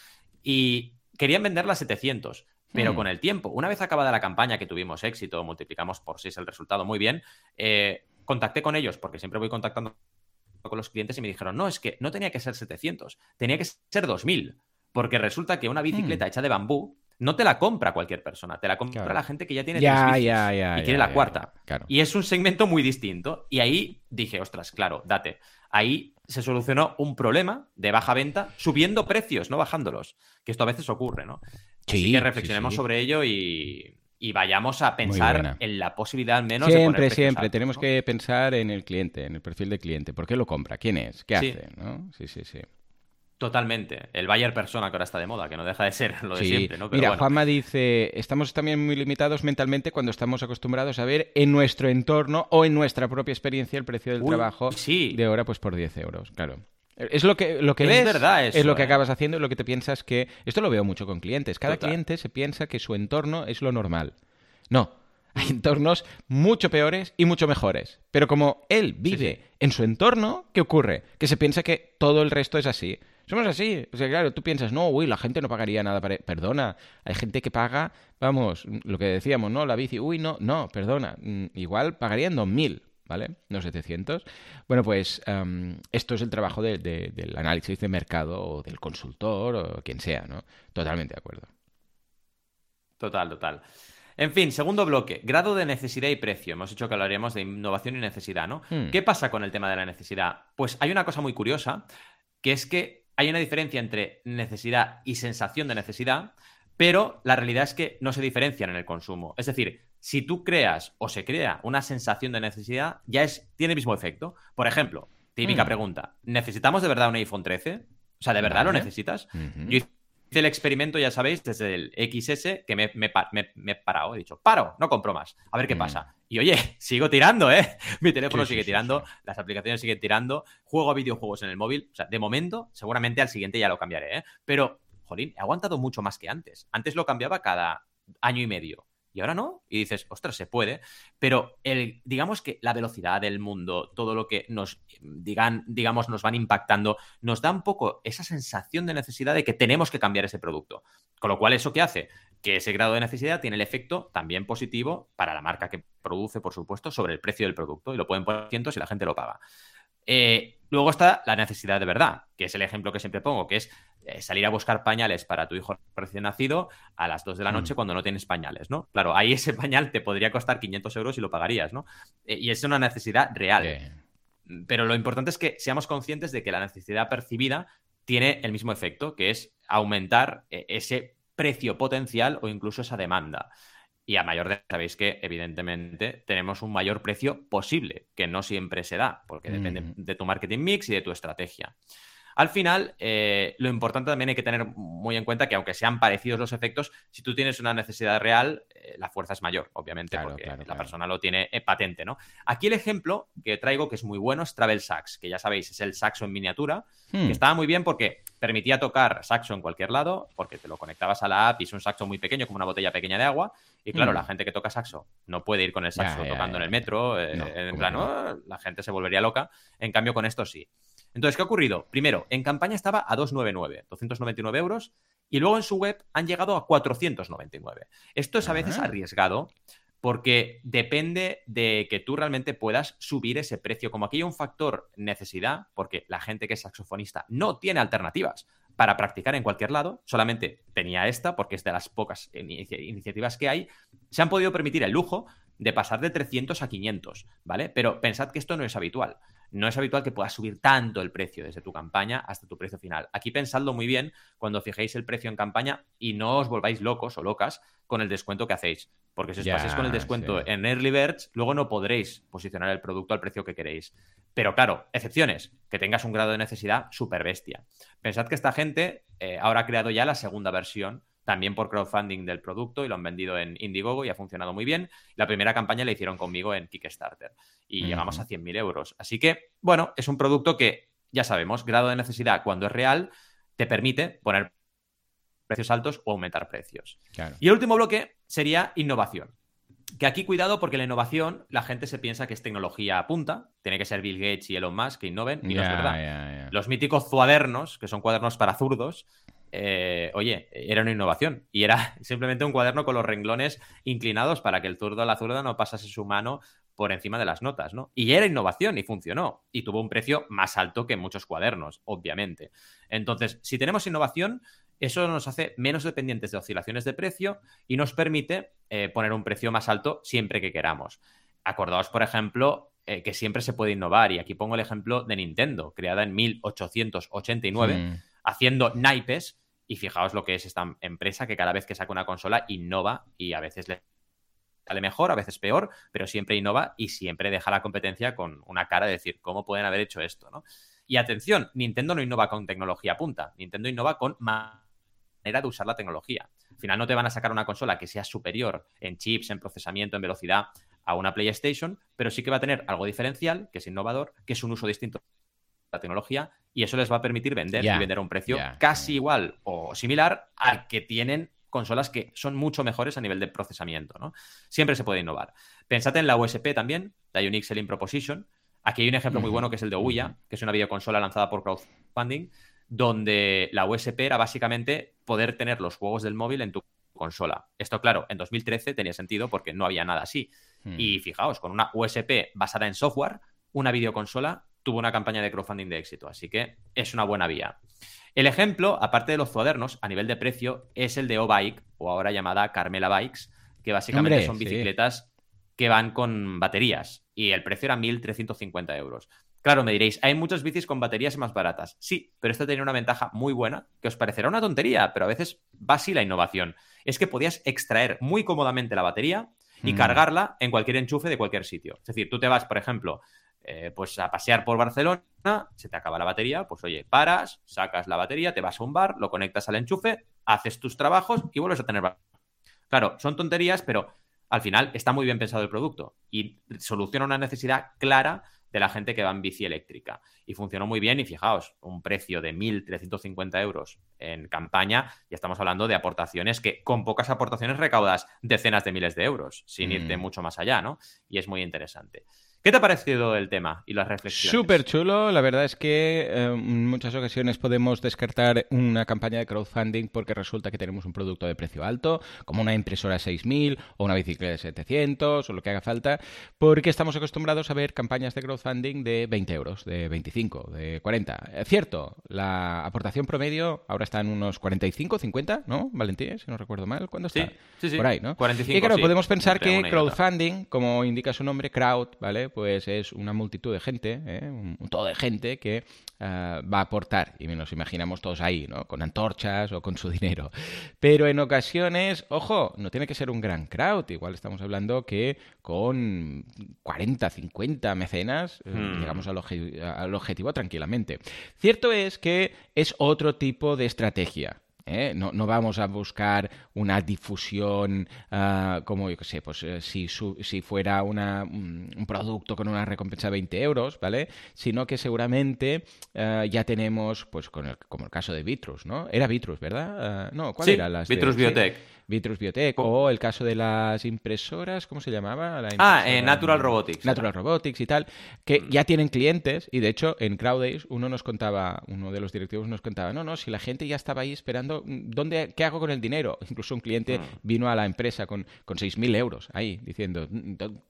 Y querían venderla a 700. Pero hmm. con el tiempo, una vez acabada la campaña que tuvimos éxito, multiplicamos por 6 el resultado muy bien, eh, contacté con ellos, porque siempre voy contactando con los clientes y me dijeron, no, es que no tenía que ser 700, tenía que ser 2000, porque resulta que una bicicleta hmm. hecha de bambú no te la compra cualquier persona, te la compra la gente que ya tiene ya, tres ya, y quiere la cuarta. Y es un segmento muy distinto. Y ahí dije, ostras, claro, date. Ahí se solucionó un problema de baja venta subiendo precios, no bajándolos. Que esto a veces ocurre, ¿no? Sí, Así que reflexionemos sobre ello y, y vayamos a pensar en la posibilidad al menos siempre, de siempre tenemos que pensar en el cliente, en el perfil del cliente. ¿Por qué lo compra? ¿Quién es? ¿Qué hace? ¿no? Sí, sí, sí. Totalmente. El Bayer persona que ahora está de moda, que no deja de ser lo de siempre, ¿no? Mira, Juanma dice, estamos también muy limitados mentalmente cuando estamos acostumbrados a ver en nuestro entorno o en nuestra propia experiencia el precio del trabajo de hora pues por 10 euros, claro. Es lo que, lo que ves, verdad es lo que ¿eh? acabas haciendo y lo que te piensas que... Esto lo veo mucho con clientes. Cada cliente se piensa que su entorno es lo normal. No, hay entornos mucho peores y mucho mejores. Pero como él vive en su entorno, ¿qué ocurre? Que se piensa que todo el resto es así. Somos así. O sea, claro, tú piensas, no, uy, la gente no pagaría nada para... Perdona, hay gente que paga, vamos, lo que decíamos, ¿no? La bici, uy, no, no, perdona. Mm, igual pagarían 2.000. ¿vale? No 700. Bueno, pues em, esto es el trabajo del análisis de mercado o del consultor o quien sea, ¿no? Totalmente de acuerdo. Total, total. En fin, segundo bloque, grado de necesidad y precio. Hemos dicho que hablaríamos de innovación y necesidad, ¿no? Hmm. ¿Qué pasa con el tema de la necesidad? Pues hay una cosa muy curiosa, que es que hay una diferencia entre necesidad y sensación de necesidad, pero la realidad es que no se diferencian en el consumo. Es decir, si tú creas o se crea una sensación de necesidad, ya es, tiene el mismo efecto. Por ejemplo, típica hmm. pregunta, ¿necesitamos de verdad un iPhone 13? O sea, ¿de verdad lo necesitas? Yo hice el experimento, ya sabéis, desde el XS, que me, he parado, he dicho, paro, no compro más, a ver qué hmm. pasa. Y oye, sigo tirando, ¿eh? Mi teléfono sigue tirando, las aplicaciones siguen tirando, juego a videojuegos en el móvil. O sea, de momento, seguramente al siguiente ya lo cambiaré, ¿eh? Pero, jolín, he aguantado mucho más que antes. Antes lo cambiaba cada año y medio y ahora no. Y dices, ostras, se puede. Pero el, digamos que la velocidad del mundo, todo lo que nos digan, digamos, nos van impactando, nos da un poco esa sensación de necesidad de que tenemos que cambiar ese producto. Con lo cual, ¿eso qué hace? Que ese grado de necesidad tiene el efecto también positivo para la marca que produce, por supuesto, sobre el precio del producto. Y lo pueden poner cientos y la gente lo paga. Eh, luego está la necesidad de verdad, que es el ejemplo que siempre pongo, que es eh, salir a buscar pañales para tu hijo recién nacido a las 2 de la noche mm. cuando no tienes pañales, ¿no? Claro, ahí ese pañal te podría costar 500 euros y lo pagarías, ¿no? Eh, y es una necesidad real. Pero lo importante es que seamos conscientes de que la necesidad percibida tiene el mismo efecto, que es aumentar ese precio potencial o incluso esa demanda. Y a mayor de, sabéis que evidentemente tenemos un mayor precio posible, que no siempre se da, porque depende de tu marketing mix y de tu estrategia. Al final, eh, lo importante también hay que tener muy en cuenta que aunque sean parecidos los efectos, si tú tienes una necesidad real, eh, la fuerza es mayor, obviamente, porque la persona lo tiene eh, patente, ¿no? Aquí el ejemplo que traigo, que es muy bueno, es Travel Sax, que ya sabéis, es el saxo en miniatura, que hmm. estaba muy bien porque permitía tocar saxo en cualquier lado, porque te lo conectabas a la app y es un saxo muy pequeño, como una botella pequeña de agua, y claro, hmm. la gente que toca saxo no puede ir con el saxo tocando en el metro, en plan, oh", la gente se volvería loca, en cambio con esto sí. Entonces, ¿qué ha ocurrido? Primero, en campaña estaba a 299, 299 euros, y luego en su web han llegado a 499. Esto es a veces arriesgado porque depende de que tú realmente puedas subir ese precio. Como aquí hay un factor necesidad, porque la gente que es saxofonista no tiene alternativas para practicar en cualquier lado, solamente tenía esta, porque es de las pocas iniciativas que hay, se han podido permitir el lujo de pasar de 300 a 500, ¿vale? Pero pensad que esto no es habitual. No es habitual que puedas subir tanto el precio desde tu campaña hasta tu precio final. Aquí pensadlo muy bien cuando fijéis el precio en campaña y no os volváis locos o locas con el descuento que hacéis. Porque si os pasáis con el descuento en Early Birds, luego no podréis posicionar el producto al precio que queréis. Pero claro, excepciones, que tengas un grado de necesidad súper bestia. Pensad que esta gente eh, ahora ha creado ya la segunda versión también por crowdfunding del producto y lo han vendido en Indiegogo y ha funcionado muy bien. La primera campaña la hicieron conmigo en Kickstarter y llegamos a 100.000 euros. Así que, bueno, es un producto que, ya sabemos, grado de necesidad cuando es real, te permite poner precios altos o aumentar precios. Y el último bloque sería innovación. Que aquí cuidado porque la innovación, la gente se piensa que es tecnología a punta, tiene que ser Bill Gates y Elon Musk que innoven, y no es verdad. Los míticos cuadernos, que son cuadernos para zurdos, eh, oye, era una innovación y era simplemente un cuaderno con los renglones inclinados para que el zurdo a la zurda no pasase su mano por encima de las notas, ¿no? Y era innovación y funcionó y tuvo un precio más alto que muchos cuadernos, obviamente. Entonces, si tenemos innovación, eso nos hace menos dependientes de oscilaciones de precio y nos permite eh, poner un precio más alto siempre que queramos. Acordaos, por ejemplo, eh, que siempre se puede innovar y aquí pongo el ejemplo de Nintendo, creada en 1889, haciendo naipes y fijaos lo que es esta empresa que cada vez que saca una consola innova y a veces le sale mejor, a veces peor, pero siempre innova y siempre deja la competencia con una cara de decir, ¿cómo pueden haber hecho esto? ¿no? Y atención, Nintendo no innova con tecnología punta, Nintendo innova con manera de usar la tecnología. Al final no te van a sacar una consola que sea superior en chips, en procesamiento, en velocidad a una PlayStation, pero sí que va a tener algo diferencial, que es innovador, que es un uso distinto de la tecnología y eso les va a permitir vender y vender a un precio casi igual o similar al que tienen consolas que son mucho mejores a nivel de procesamiento, ¿no? Siempre se puede innovar. Pensad en la USP también, la Unique Selling Proposition. Aquí hay un ejemplo muy bueno que es el de Ouya, que es una videoconsola lanzada por crowdfunding, donde la USP era básicamente poder tener los juegos del móvil en tu consola. Esto, claro, en 2013 tenía sentido porque no había nada así. Hmm. Y fijaos, con una USP basada en software, una videoconsola tuvo una campaña de crowdfunding de éxito, así que es una buena vía. El ejemplo, aparte de los cuadernos, a nivel de precio, es el de O-Bike, o ahora llamada Carmela Bikes, que básicamente son bicicletas que van con baterías, y el precio era 1.350 euros. Claro, me diréis, hay muchas bicis con baterías más baratas. Sí, pero esto tenía una ventaja muy buena, que os parecerá una tontería, pero a veces va así la innovación. Es que podías extraer muy cómodamente la batería y mm. cargarla en cualquier enchufe de cualquier sitio. Es decir, tú te vas, por ejemplo, eh, pues a pasear por Barcelona, se te acaba la batería, pues oye, paras, sacas la batería, te vas a un bar, lo conectas al enchufe, haces tus trabajos y vuelves a tener Claro, son tonterías, pero al final está muy bien pensado el producto y soluciona una necesidad clara de la gente que va en bici eléctrica. Y funcionó muy bien y fijaos, un precio de 1.350 euros en campaña y estamos hablando de aportaciones que con pocas aportaciones recaudas decenas de miles de euros, sin irte mm. mucho más allá, ¿no? Y es muy interesante. ¿Qué te ha parecido el tema y las reflexiones? Súper chulo. La verdad es que eh, en muchas ocasiones podemos descartar una campaña de crowdfunding porque resulta que tenemos un producto de precio alto, como una impresora 6000 o una bicicleta de 700 o lo que haga falta, porque estamos acostumbrados a ver campañas de crowdfunding de 20 euros, de 25, de 40. Es cierto, la aportación promedio ahora está en unos 45, 50, ¿no, Valentín? Si no recuerdo mal. ¿Cuándo está? Sí, sí, sí. Por ahí, ¿no? 45, y claro, podemos pensar que crowdfunding, como indica su nombre, crowd, ¿vale? Pues es una multitud de gente, ¿eh? un, todo de gente que ah, va a aportar. Y nos imaginamos todos ahí, ¿no? Con antorchas o con su dinero. Pero en ocasiones, ojo, no tiene que ser un gran crowd. Igual estamos hablando que con 40, 50 mecenas eh, hmm. llegamos al, al objetivo tranquilamente. Cierto es que es otro tipo de estrategia. ¿Eh? No, no, vamos a buscar una difusión ah, como, yo qué sé, pues eh, si, si fuera una, un producto con una recompensa de 20 euros, ¿vale? Sino que seguramente ah, ya tenemos, pues con el, como el caso de Vitrus, ¿no? Era Vitrus, ¿verdad? Ah, no, ¿cuál era? Las Vitrus Biotech. Vitrus Biotech, o el caso de las impresoras, ¿cómo se llamaba? ah, eh, Natural Robotics. Natural Robotics y tal, que mm. ya tienen clientes, y de hecho en Crowdays uno nos contaba, uno de los directivos nos contaba, no, no, si la gente ya estaba ahí esperando, ¿dónde, ¿qué hago con el dinero? Incluso un cliente mm. vino a la empresa con, con 6.000 euros ahí, diciendo,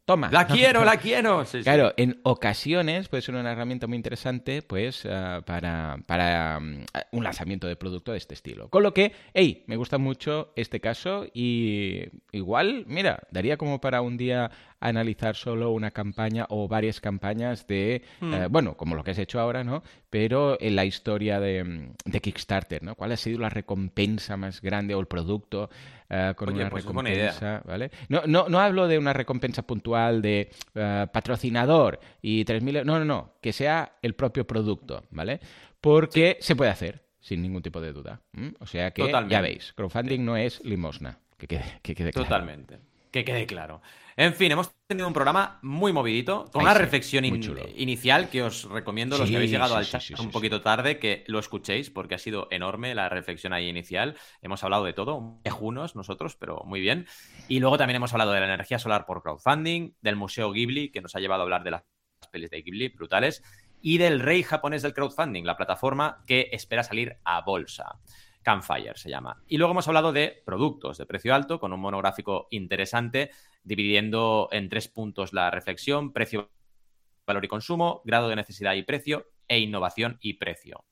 toma. La quiero, la quiero. claro, en ocasiones puede ser una herramienta muy interesante, pues, ah, para, para mm, un lanzamiento de producto de este estilo. Con lo que, hey, me gusta mucho este caso eso y igual, mira, daría como para un día analizar solo una campaña o varias campañas de, Hmm. eh, bueno, como lo que has hecho ahora, ¿no? Pero en la historia de, de Kickstarter, ¿no? ¿Cuál ha sido la recompensa más grande o el producto eh, con Oye, una pues recompensa, ¿vale? No, no, no hablo de una recompensa puntual de eh, patrocinador y 3.000 euros, no, no, no, que sea el propio producto, ¿vale? Porque se puede hacer sin ningún tipo de duda. ¿m? O sea que Totalmente. ya veis, crowdfunding no es limosna, que quede, que quede claro. Totalmente. Que quede claro. En fin, hemos tenido un programa muy movidito, con Ay, una sí, reflexión in- inicial que os recomiendo, los Sí, que habéis llegado al chat un poquito tarde, que lo escuchéis, porque ha sido enorme la reflexión ahí inicial. Hemos hablado de todo, quejunos nosotros, pero muy bien. Y luego también hemos hablado de la energía solar por crowdfunding, del Museo Ghibli, que nos ha llevado a hablar de las pelis de Ghibli, brutales, y del rey japonés del crowdfunding, la plataforma que espera salir a bolsa. Campfire se llama. Y luego hemos hablado de productos de precio alto, con un monográfico interesante, dividiendo en tres puntos la reflexión, precio, valor y consumo, grado de necesidad y precio, e innovación y precio.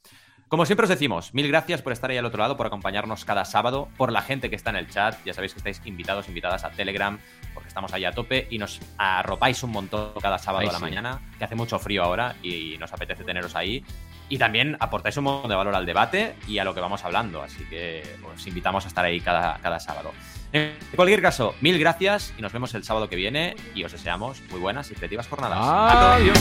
Como siempre os decimos, mil gracias por estar ahí al otro lado, por acompañarnos cada sábado, por la gente que está en el chat. Ya sabéis que estáis invitados, invitadas a Telegram, porque estamos ahí a tope y nos arropáis un montón cada sábado Ay, a la sí. mañana, que hace mucho frío ahora y nos apetece teneros ahí. Y también aportáis un montón de valor al debate y a lo que vamos hablando. Así que os invitamos a estar ahí cada, cada sábado. En cualquier caso, mil gracias y nos vemos el sábado que viene y os deseamos muy buenas y creativas jornadas. Adiós.